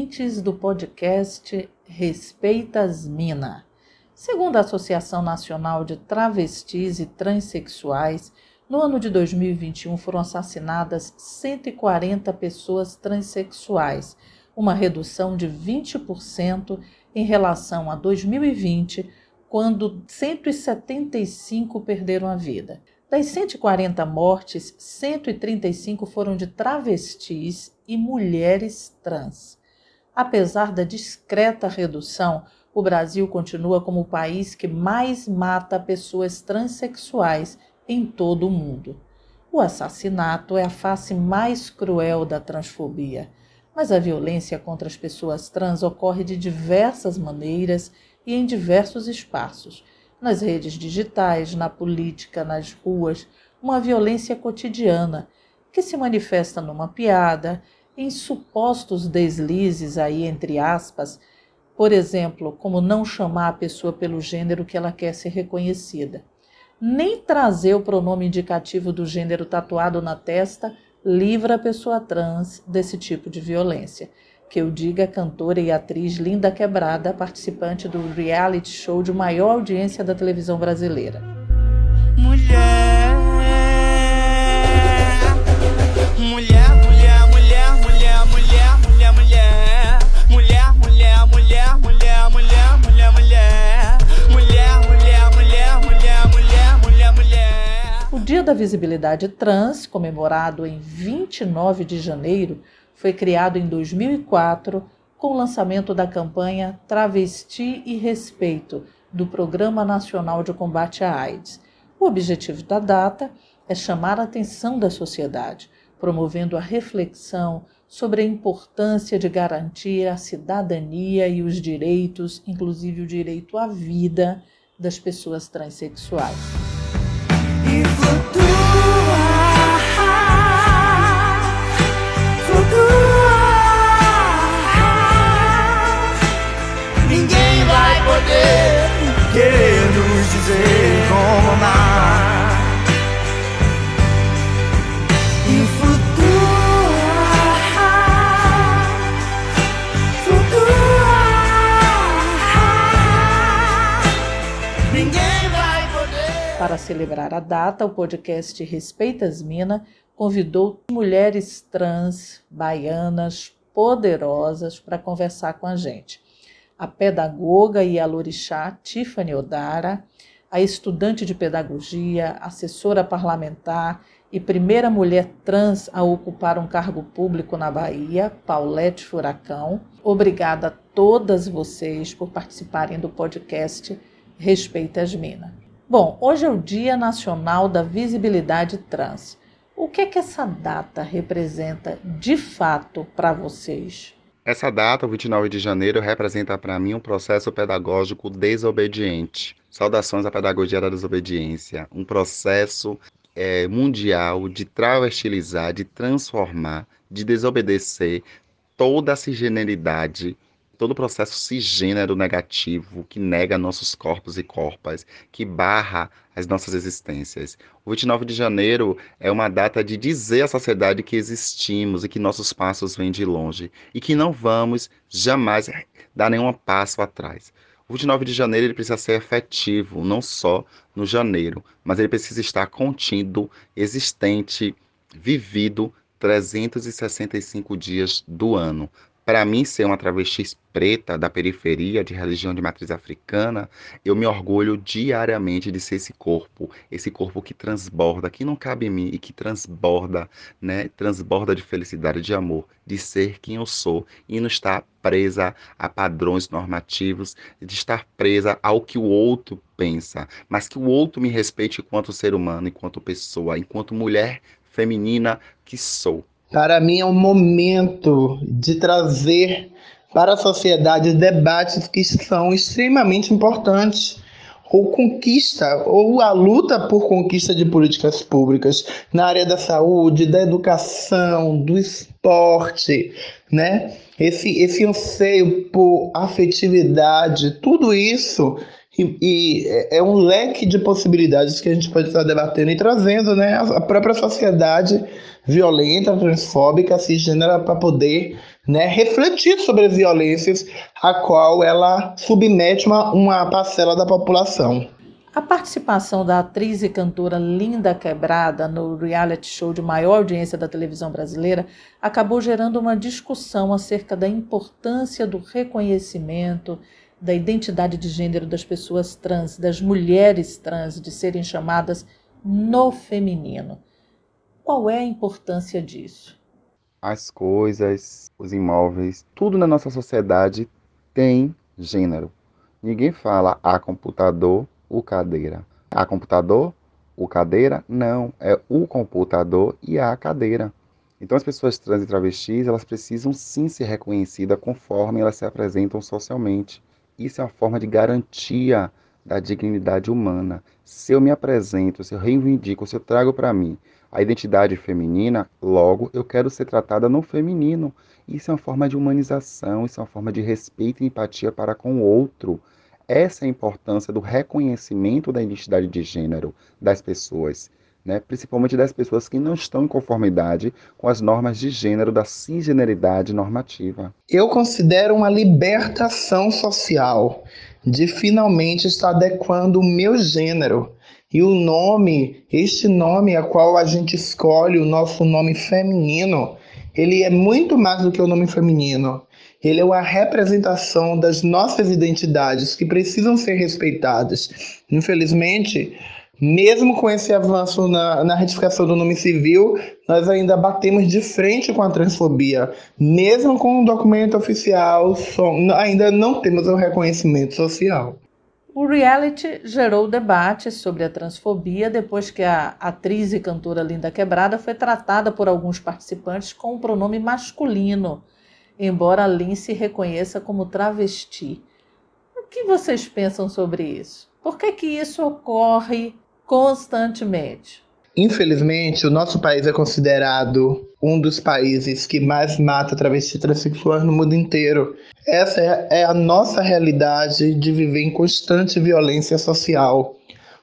ouvintes do podcast Respeitas Mina. Segundo a Associação Nacional de Travestis e Transsexuais, no ano de 2021 foram assassinadas 140 pessoas transexuais, uma redução de 20% em relação a 2020, quando 175 perderam a vida. Das 140 mortes, 135 foram de travestis e mulheres trans. Apesar da discreta redução, o Brasil continua como o país que mais mata pessoas transexuais em todo o mundo. O assassinato é a face mais cruel da transfobia, mas a violência contra as pessoas trans ocorre de diversas maneiras e em diversos espaços nas redes digitais, na política, nas ruas, uma violência cotidiana que se manifesta numa piada, em supostos deslizes aí entre aspas, por exemplo, como não chamar a pessoa pelo gênero que ela quer ser reconhecida. Nem trazer o pronome indicativo do gênero tatuado na testa livra a pessoa trans desse tipo de violência que eu diga cantora e atriz Linda Quebrada, participante do reality show de maior audiência da televisão brasileira. Da Visibilidade Trans, comemorado em 29 de janeiro, foi criado em 2004 com o lançamento da campanha Travesti e Respeito do Programa Nacional de Combate à AIDS. O objetivo da data é chamar a atenção da sociedade, promovendo a reflexão sobre a importância de garantir a cidadania e os direitos, inclusive o direito à vida, das pessoas transexuais. Querer nos dizer como amar. E. Ninguém vai poder. Para celebrar a data, o podcast Respeitas Mina convidou mulheres trans baianas poderosas para conversar com a gente a pedagoga e alorixá Tiffany Odara, a estudante de pedagogia, assessora parlamentar e primeira mulher trans a ocupar um cargo público na Bahia, Paulette Furacão. Obrigada a todas vocês por participarem do podcast Respeita as Minas. Bom, hoje é o Dia Nacional da Visibilidade Trans. O que é que essa data representa de fato para vocês? Essa data, o 29 de janeiro, representa para mim um processo pedagógico desobediente. Saudações à pedagogia da desobediência, um processo é, mundial de travestilizar, de transformar, de desobedecer toda a cisgeneridade todo o processo cisgênero negativo que nega nossos corpos e corpas, que barra as nossas existências. O 29 de janeiro é uma data de dizer à sociedade que existimos e que nossos passos vêm de longe e que não vamos jamais dar nenhum passo atrás. O 29 de janeiro ele precisa ser efetivo, não só no janeiro, mas ele precisa estar contido, existente, vivido 365 dias do ano. Para mim, ser uma travesti preta da periferia, de religião de matriz africana, eu me orgulho diariamente de ser esse corpo, esse corpo que transborda, que não cabe em mim e que transborda, né? Transborda de felicidade, de amor, de ser quem eu sou e não estar presa a padrões normativos, de estar presa ao que o outro pensa, mas que o outro me respeite enquanto ser humano, enquanto pessoa, enquanto mulher feminina que sou. Para mim é um momento de trazer para a sociedade debates que são extremamente importantes ou conquista, ou a luta por conquista de políticas públicas na área da saúde, da educação, do esporte, né? Esse, esse anseio por afetividade, tudo isso e, e, é um leque de possibilidades que a gente pode estar debatendo e trazendo, né? A própria sociedade violenta, transfóbica, cisgênera, para poder né, refletir sobre as violências a qual ela submete uma, uma parcela da população. A participação da atriz e cantora Linda Quebrada no reality show de maior audiência da televisão brasileira acabou gerando uma discussão acerca da importância do reconhecimento da identidade de gênero das pessoas trans, das mulheres trans, de serem chamadas no feminino. Qual é a importância disso? As coisas, os imóveis, tudo na nossa sociedade tem gênero. Ninguém fala a computador o cadeira. A computador, o cadeira? Não, é o computador e a cadeira. Então as pessoas trans e travestis, elas precisam sim ser reconhecidas conforme elas se apresentam socialmente. Isso é uma forma de garantia da dignidade humana. Se eu me apresento, se eu reivindico, se eu trago para mim a identidade feminina, logo eu quero ser tratada no feminino. Isso é uma forma de humanização, isso é uma forma de respeito e empatia para com o outro. Essa é a importância do reconhecimento da identidade de gênero das pessoas, né? principalmente das pessoas que não estão em conformidade com as normas de gênero da cisgeneridade normativa. Eu considero uma libertação social de finalmente estar adequando o meu gênero. E o nome, este nome a qual a gente escolhe, o nosso nome feminino, ele é muito mais do que o nome feminino. Ele é uma representação das nossas identidades que precisam ser respeitadas. Infelizmente, mesmo com esse avanço na, na retificação do nome civil, nós ainda batemos de frente com a transfobia. Mesmo com o documento oficial, ainda não temos o um reconhecimento social. O reality gerou debate sobre a transfobia depois que a atriz e cantora Linda Quebrada foi tratada por alguns participantes com o pronome masculino embora Lin se reconheça como travesti. O que vocês pensam sobre isso? Por que, que isso ocorre constantemente? Infelizmente, o nosso país é considerado um dos países que mais mata travestis e transexuais no mundo inteiro. Essa é a nossa realidade de viver em constante violência social.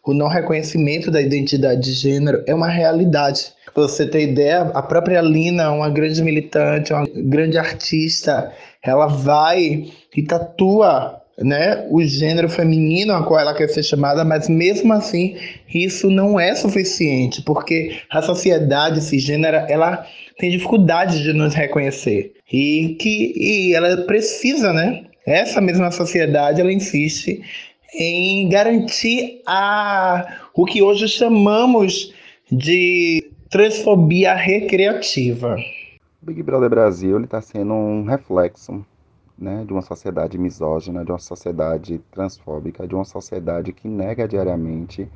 O não reconhecimento da identidade de gênero é uma realidade. Você ter ideia, a própria Lina, uma grande militante, uma grande artista, ela vai e tatua né, o gênero feminino a qual ela quer ser chamada, mas mesmo assim isso não é suficiente, porque a sociedade cisgênera ela tem dificuldade de nos reconhecer e que e ela precisa, né? Essa mesma sociedade ela insiste em garantir a o que hoje chamamos de transfobia recreativa. O Big Brother Brasil está sendo um reflexo né, de uma sociedade misógina, de uma sociedade transfóbica, de uma sociedade que nega diariamente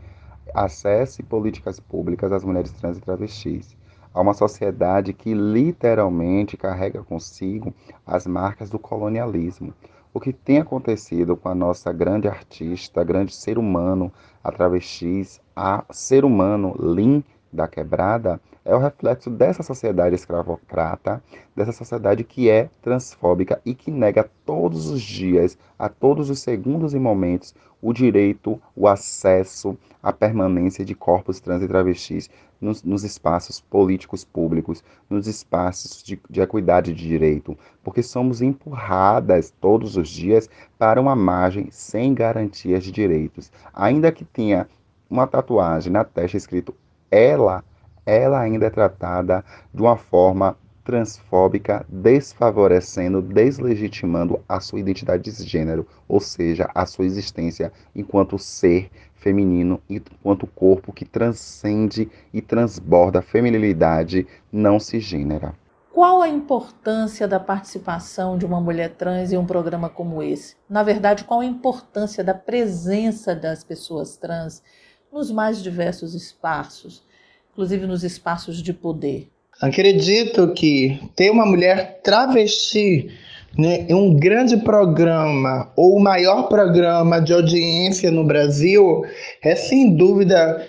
acesso e políticas públicas às mulheres trans e travestis. Há uma sociedade que literalmente carrega consigo as marcas do colonialismo. O que tem acontecido com a nossa grande artista, grande ser humano, a travestis, a ser humano Lin da quebrada é o reflexo dessa sociedade escravocrata, dessa sociedade que é transfóbica e que nega todos os dias, a todos os segundos e momentos, o direito, o acesso, a permanência de corpos trans e travestis nos, nos espaços políticos públicos, nos espaços de, de equidade de direito, porque somos empurradas todos os dias para uma margem sem garantias de direitos. Ainda que tenha uma tatuagem na testa escrito ela, ela ainda é tratada de uma forma transfóbica, desfavorecendo, deslegitimando a sua identidade de gênero, ou seja, a sua existência enquanto ser feminino, enquanto corpo que transcende e transborda a feminilidade não cisgênera. Qual a importância da participação de uma mulher trans em um programa como esse? Na verdade, qual a importância da presença das pessoas trans nos mais diversos espaços, inclusive nos espaços de poder. Acredito que ter uma mulher travesti né, em um grande programa ou o maior programa de audiência no Brasil é sem dúvida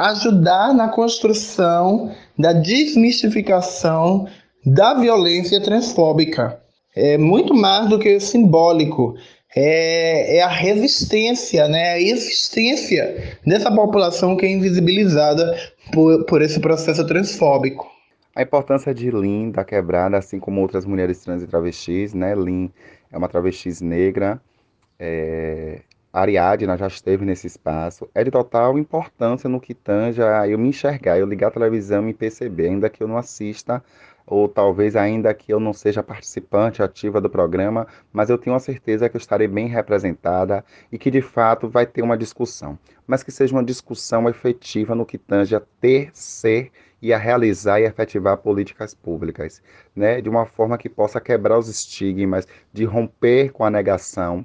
ajudar na construção da desmistificação da violência transfóbica. É muito mais do que simbólico é, é a resistência, né, a existência dessa população que é invisibilizada por, por esse processo transfóbico. A importância de Lin da quebrada, assim como outras mulheres trans e travestis, né? Lin é uma travesti negra, é... Ariadna já esteve nesse espaço, é de total importância no que tange eu me enxergar, eu ligar a televisão e me perceber, ainda que eu não assista ou talvez ainda que eu não seja participante ativa do programa, mas eu tenho a certeza que eu estarei bem representada e que de fato vai ter uma discussão, mas que seja uma discussão efetiva no que tange a ter, ser e a realizar e efetivar políticas públicas, né? De uma forma que possa quebrar os estigmas, de romper com a negação,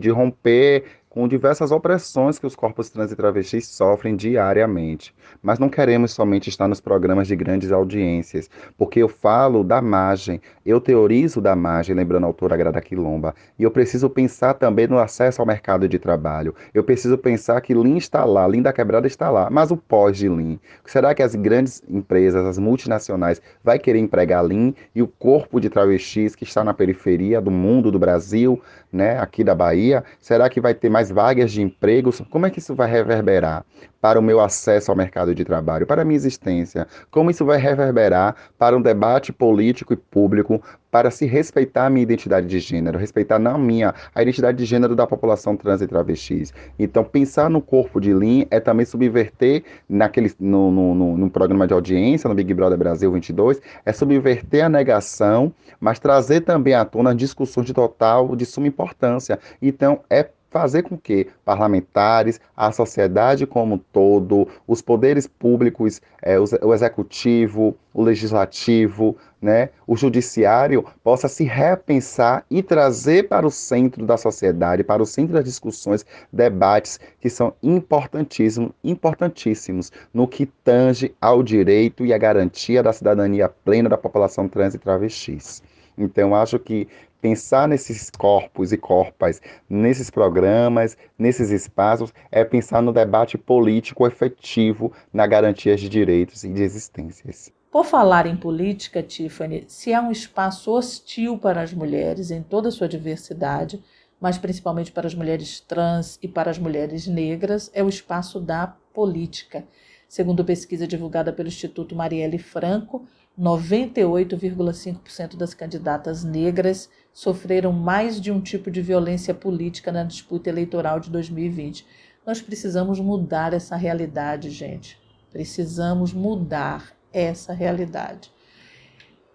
de romper com diversas opressões que os corpos trans e travestis sofrem diariamente. Mas não queremos somente estar nos programas de grandes audiências, porque eu falo da margem, eu teorizo da margem, lembrando a autora Grada Quilomba, e eu preciso pensar também no acesso ao mercado de trabalho. Eu preciso pensar que Lean está lá, Lean da Quebrada está lá, mas o pós de Lean. Será que as grandes empresas, as multinacionais, vai querer empregar Lean e o corpo de travestis que está na periferia do mundo, do Brasil, né, aqui da Bahia, será que vai ter mais vagas de empregos? Como é que isso vai reverberar para o meu acesso ao mercado de trabalho, para a minha existência? Como isso vai reverberar para um debate político e público para se respeitar a minha identidade de gênero, respeitar não a minha, a identidade de gênero da população trans e travestis. Então, pensar no corpo de Lean é também subverter naquele, no, no, no, no programa de audiência, no Big Brother Brasil 22, é subverter a negação, mas trazer também à tona discussões de total, de suma importância. Então, é fazer com que parlamentares, a sociedade como um todo, os poderes públicos, é, o executivo, o legislativo, né, o judiciário possa se repensar e trazer para o centro da sociedade, para o centro das discussões, debates que são importantíssimos, importantíssimos no que tange ao direito e à garantia da cidadania plena da população trans e travestis. Então, acho que pensar nesses corpos e corpas, nesses programas, nesses espaços, é pensar no debate político efetivo na garantia de direitos e de existências. Por falar em política, Tiffany, se há um espaço hostil para as mulheres em toda a sua diversidade, mas principalmente para as mulheres trans e para as mulheres negras, é o espaço da política. Segundo pesquisa divulgada pelo Instituto Marielle Franco, 98,5% das candidatas negras sofreram mais de um tipo de violência política na disputa eleitoral de 2020. Nós precisamos mudar essa realidade, gente. Precisamos mudar essa realidade.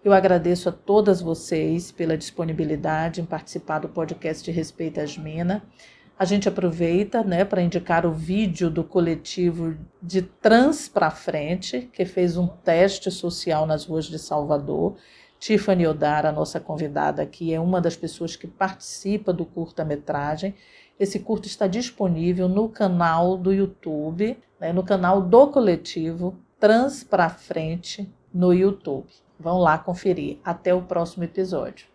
Eu agradeço a todas vocês pela disponibilidade em participar do podcast Respeita as Minas. A gente aproveita né, para indicar o vídeo do coletivo de Trans para Frente, que fez um teste social nas ruas de Salvador. Tiffany Odara, nossa convidada aqui, é uma das pessoas que participa do curta-metragem. Esse curto está disponível no canal do YouTube, né, no canal do coletivo Trans para Frente no YouTube. Vão lá conferir. Até o próximo episódio.